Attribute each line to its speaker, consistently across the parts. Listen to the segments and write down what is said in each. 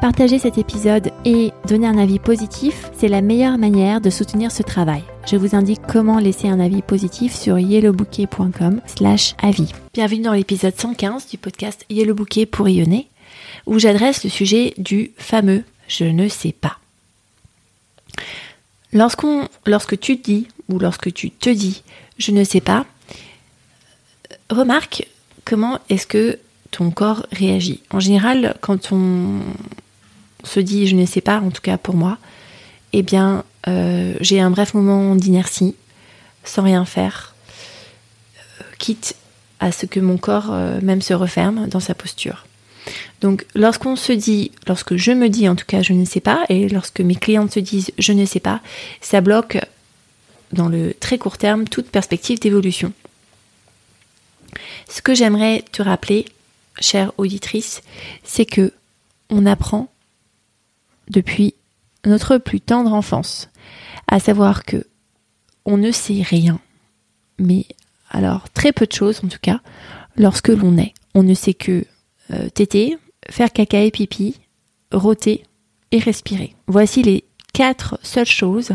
Speaker 1: Partager cet épisode et donner un avis positif, c'est la meilleure manière de soutenir ce travail. Je vous indique comment laisser un avis positif sur yellowbouquet.com slash avis. Bienvenue dans l'épisode 115 du podcast Yellow Bouquet pour rayonner, où j'adresse le sujet du fameux je ne sais pas. Lorsqu'on, lorsque tu dis ou lorsque tu te dis je ne sais pas, remarque comment est-ce que ton corps réagit. En général, quand on se dit je ne sais pas, en tout cas pour moi, eh bien, euh, j'ai un bref moment d'inertie, sans rien faire, euh, quitte à ce que mon corps euh, même se referme dans sa posture. Donc, lorsqu'on se dit, lorsque je me dis en tout cas je ne sais pas, et lorsque mes clientes se disent je ne sais pas, ça bloque dans le très court terme toute perspective d'évolution. Ce que j'aimerais te rappeler, chère auditrice, c'est que on apprend depuis notre plus tendre enfance, à savoir que on ne sait rien, mais alors très peu de choses en tout cas, lorsque l'on est. On ne sait que euh, téter, faire caca et pipi, rôter et respirer. Voici les quatre seules choses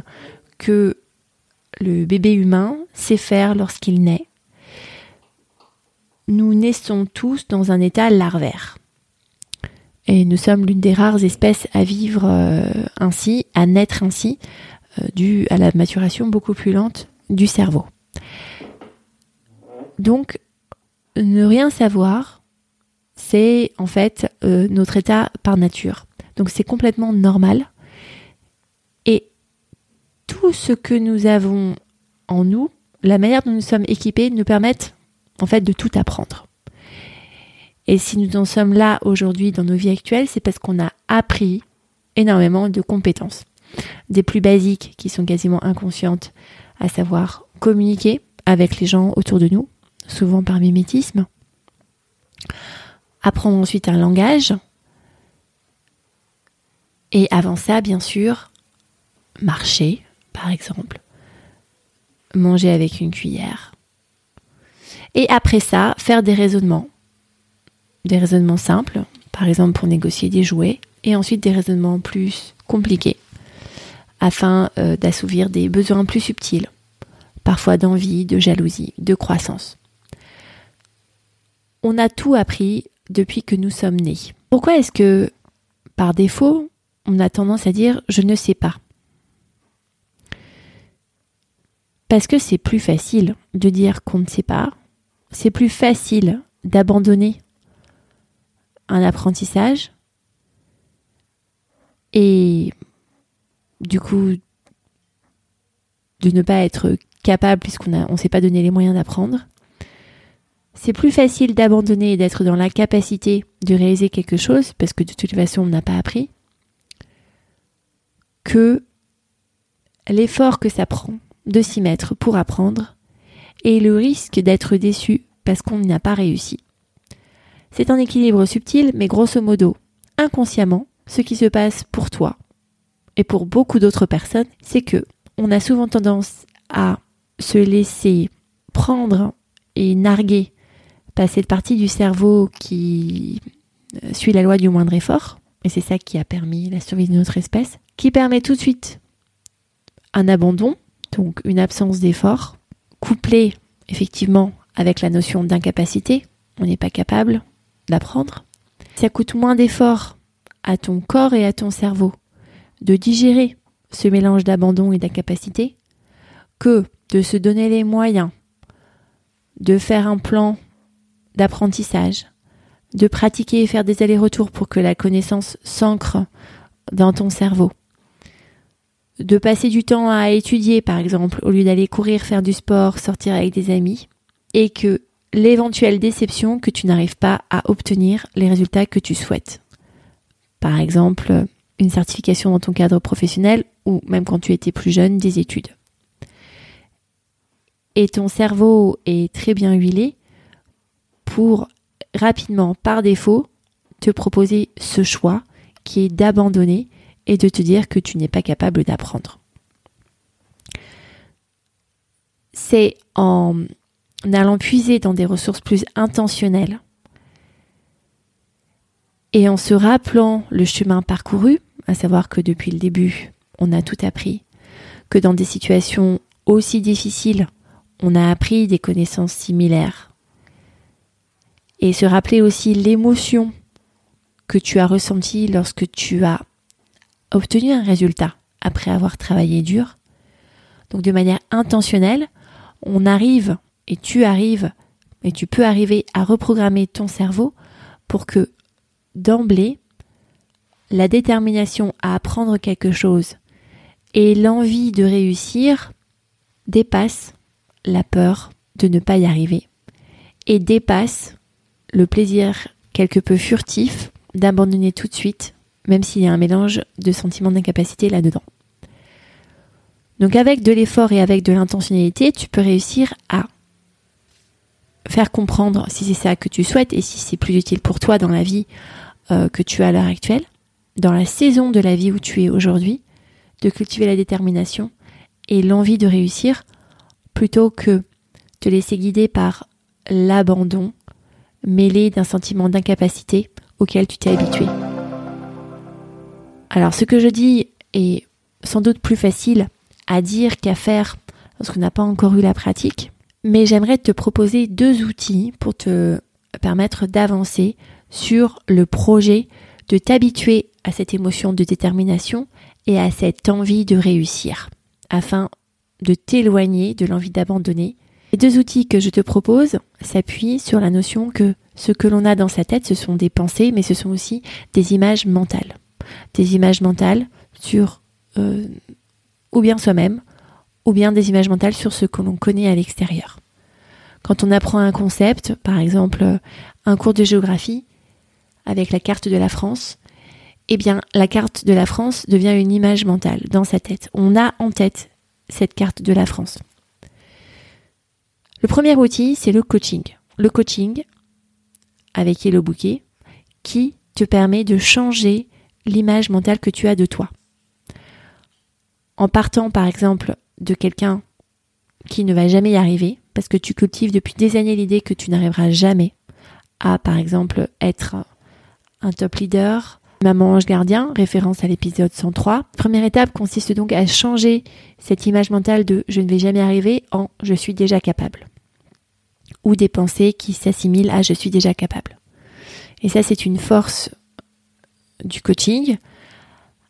Speaker 1: que le bébé humain sait faire lorsqu'il naît. Nous naissons tous dans un état larvaire. Et nous sommes l'une des rares espèces à vivre euh, ainsi, à naître ainsi, euh, dû à la maturation beaucoup plus lente du cerveau. Donc, ne rien savoir, c'est en fait euh, notre état par nature. Donc c'est complètement normal. Et tout ce que nous avons en nous, la manière dont nous sommes équipés, nous permettent en fait de tout apprendre. Et si nous en sommes là aujourd'hui dans nos vies actuelles, c'est parce qu'on a appris énormément de compétences. Des plus basiques qui sont quasiment inconscientes, à savoir communiquer avec les gens autour de nous, souvent par mimétisme. Apprendre ensuite un langage. Et avant ça, bien sûr, marcher, par exemple. Manger avec une cuillère. Et après ça, faire des raisonnements des raisonnements simples, par exemple pour négocier des jouets, et ensuite des raisonnements plus compliqués, afin euh, d'assouvir des besoins plus subtils, parfois d'envie, de jalousie, de croissance. On a tout appris depuis que nous sommes nés. Pourquoi est-ce que, par défaut, on a tendance à dire je ne sais pas Parce que c'est plus facile de dire qu'on ne sait pas, c'est plus facile d'abandonner un apprentissage et du coup de ne pas être capable puisqu'on ne s'est pas donné les moyens d'apprendre. C'est plus facile d'abandonner et d'être dans l'incapacité de réaliser quelque chose parce que de toute façon on n'a pas appris que l'effort que ça prend de s'y mettre pour apprendre et le risque d'être déçu parce qu'on n'a pas réussi. C'est un équilibre subtil, mais grosso modo, inconsciemment, ce qui se passe pour toi et pour beaucoup d'autres personnes, c'est que on a souvent tendance à se laisser prendre et narguer par cette partie du cerveau qui euh, suit la loi du moindre effort, et c'est ça qui a permis la survie de notre espèce, qui permet tout de suite un abandon, donc une absence d'effort, couplé effectivement avec la notion d'incapacité, on n'est pas capable, d'apprendre. Ça coûte moins d'efforts à ton corps et à ton cerveau de digérer ce mélange d'abandon et d'incapacité que de se donner les moyens de faire un plan d'apprentissage, de pratiquer et faire des allers-retours pour que la connaissance s'ancre dans ton cerveau, de passer du temps à étudier par exemple au lieu d'aller courir, faire du sport, sortir avec des amis, et que l'éventuelle déception que tu n'arrives pas à obtenir les résultats que tu souhaites. Par exemple, une certification dans ton cadre professionnel ou même quand tu étais plus jeune, des études. Et ton cerveau est très bien huilé pour rapidement, par défaut, te proposer ce choix qui est d'abandonner et de te dire que tu n'es pas capable d'apprendre. C'est en allant puiser dans des ressources plus intentionnelles et en se rappelant le chemin parcouru, à savoir que depuis le début, on a tout appris, que dans des situations aussi difficiles, on a appris des connaissances similaires. Et se rappeler aussi l'émotion que tu as ressentie lorsque tu as obtenu un résultat après avoir travaillé dur. Donc de manière intentionnelle, on arrive et tu arrives et tu peux arriver à reprogrammer ton cerveau pour que d'emblée, la détermination à apprendre quelque chose et l'envie de réussir dépassent la peur de ne pas y arriver et dépassent le plaisir quelque peu furtif d'abandonner tout de suite, même s'il y a un mélange de sentiments d'incapacité là-dedans. Donc avec de l'effort et avec de l'intentionnalité, tu peux réussir à faire comprendre si c'est ça que tu souhaites et si c'est plus utile pour toi dans la vie euh, que tu as à l'heure actuelle, dans la saison de la vie où tu es aujourd'hui, de cultiver la détermination et l'envie de réussir plutôt que te laisser guider par l'abandon mêlé d'un sentiment d'incapacité auquel tu t'es habitué. Alors ce que je dis est sans doute plus facile à dire qu'à faire lorsqu'on n'a pas encore eu la pratique, mais j'aimerais te proposer deux outils pour te permettre d'avancer sur le projet de t'habituer à cette émotion de détermination et à cette envie de réussir, afin de t'éloigner de l'envie d'abandonner. Les deux outils que je te propose s'appuient sur la notion que ce que l'on a dans sa tête, ce sont des pensées, mais ce sont aussi des images mentales. Des images mentales sur euh, ou bien soi-même, ou bien des images mentales sur ce que l'on connaît à l'extérieur. Quand on apprend un concept, par exemple un cours de géographie, avec la carte de la France, eh bien, la carte de la France devient une image mentale dans sa tête. On a en tête cette carte de la France. Le premier outil, c'est le coaching. Le coaching, avec Hello Bouquet, qui te permet de changer l'image mentale que tu as de toi. En partant, par exemple, de quelqu'un qui ne va jamais y arriver, parce que tu cultives depuis des années l'idée que tu n'arriveras jamais à, par exemple, être un top leader, maman ange gardien, référence à l'épisode 103. Première étape consiste donc à changer cette image mentale de je ne vais jamais arriver en je suis déjà capable. Ou des pensées qui s'assimilent à je suis déjà capable. Et ça, c'est une force du coaching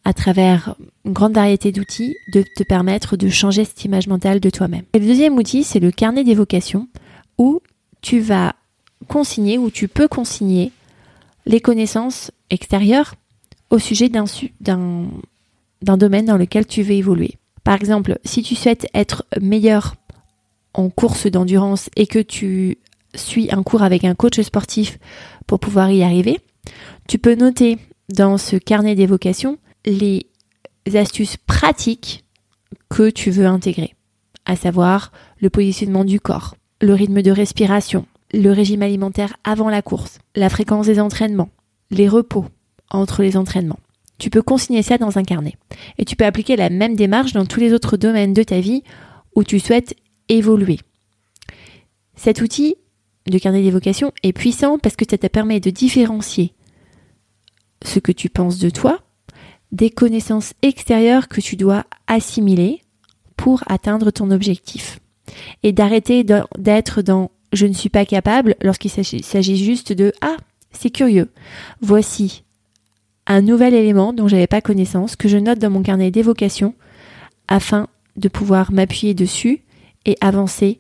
Speaker 1: à travers une grande variété d'outils de te permettre de changer cette image mentale de toi-même. Et le deuxième outil, c'est le carnet d'évocation où tu vas consigner, où tu peux consigner les connaissances extérieures au sujet d'un, d'un domaine dans lequel tu veux évoluer. Par exemple, si tu souhaites être meilleur en course d'endurance et que tu suis un cours avec un coach sportif pour pouvoir y arriver, tu peux noter dans ce carnet d'évocation les astuces pratiques que tu veux intégrer, à savoir le positionnement du corps, le rythme de respiration, le régime alimentaire avant la course, la fréquence des entraînements, les repos entre les entraînements. Tu peux consigner ça dans un carnet. Et tu peux appliquer la même démarche dans tous les autres domaines de ta vie où tu souhaites évoluer. Cet outil de carnet d'évocation est puissant parce que ça te permet de différencier ce que tu penses de toi des connaissances extérieures que tu dois assimiler pour atteindre ton objectif. Et d'arrêter d'être dans je ne suis pas capable lorsqu'il s'agit juste de Ah, c'est curieux. Voici un nouvel élément dont j'avais pas connaissance que je note dans mon carnet d'évocation afin de pouvoir m'appuyer dessus et avancer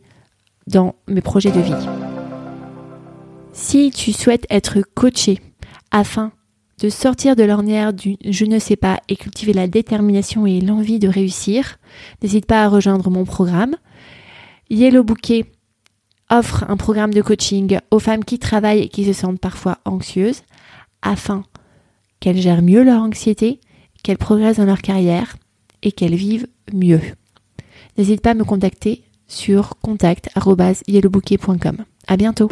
Speaker 1: dans mes projets de vie. Si tu souhaites être coaché afin de sortir de l'ornière du je ne sais pas et cultiver la détermination et l'envie de réussir, n'hésite pas à rejoindre mon programme. Yellow Bouquet offre un programme de coaching aux femmes qui travaillent et qui se sentent parfois anxieuses afin qu'elles gèrent mieux leur anxiété, qu'elles progressent dans leur carrière et qu'elles vivent mieux. N'hésite pas à me contacter sur contact.yellowbouquet.com. À bientôt!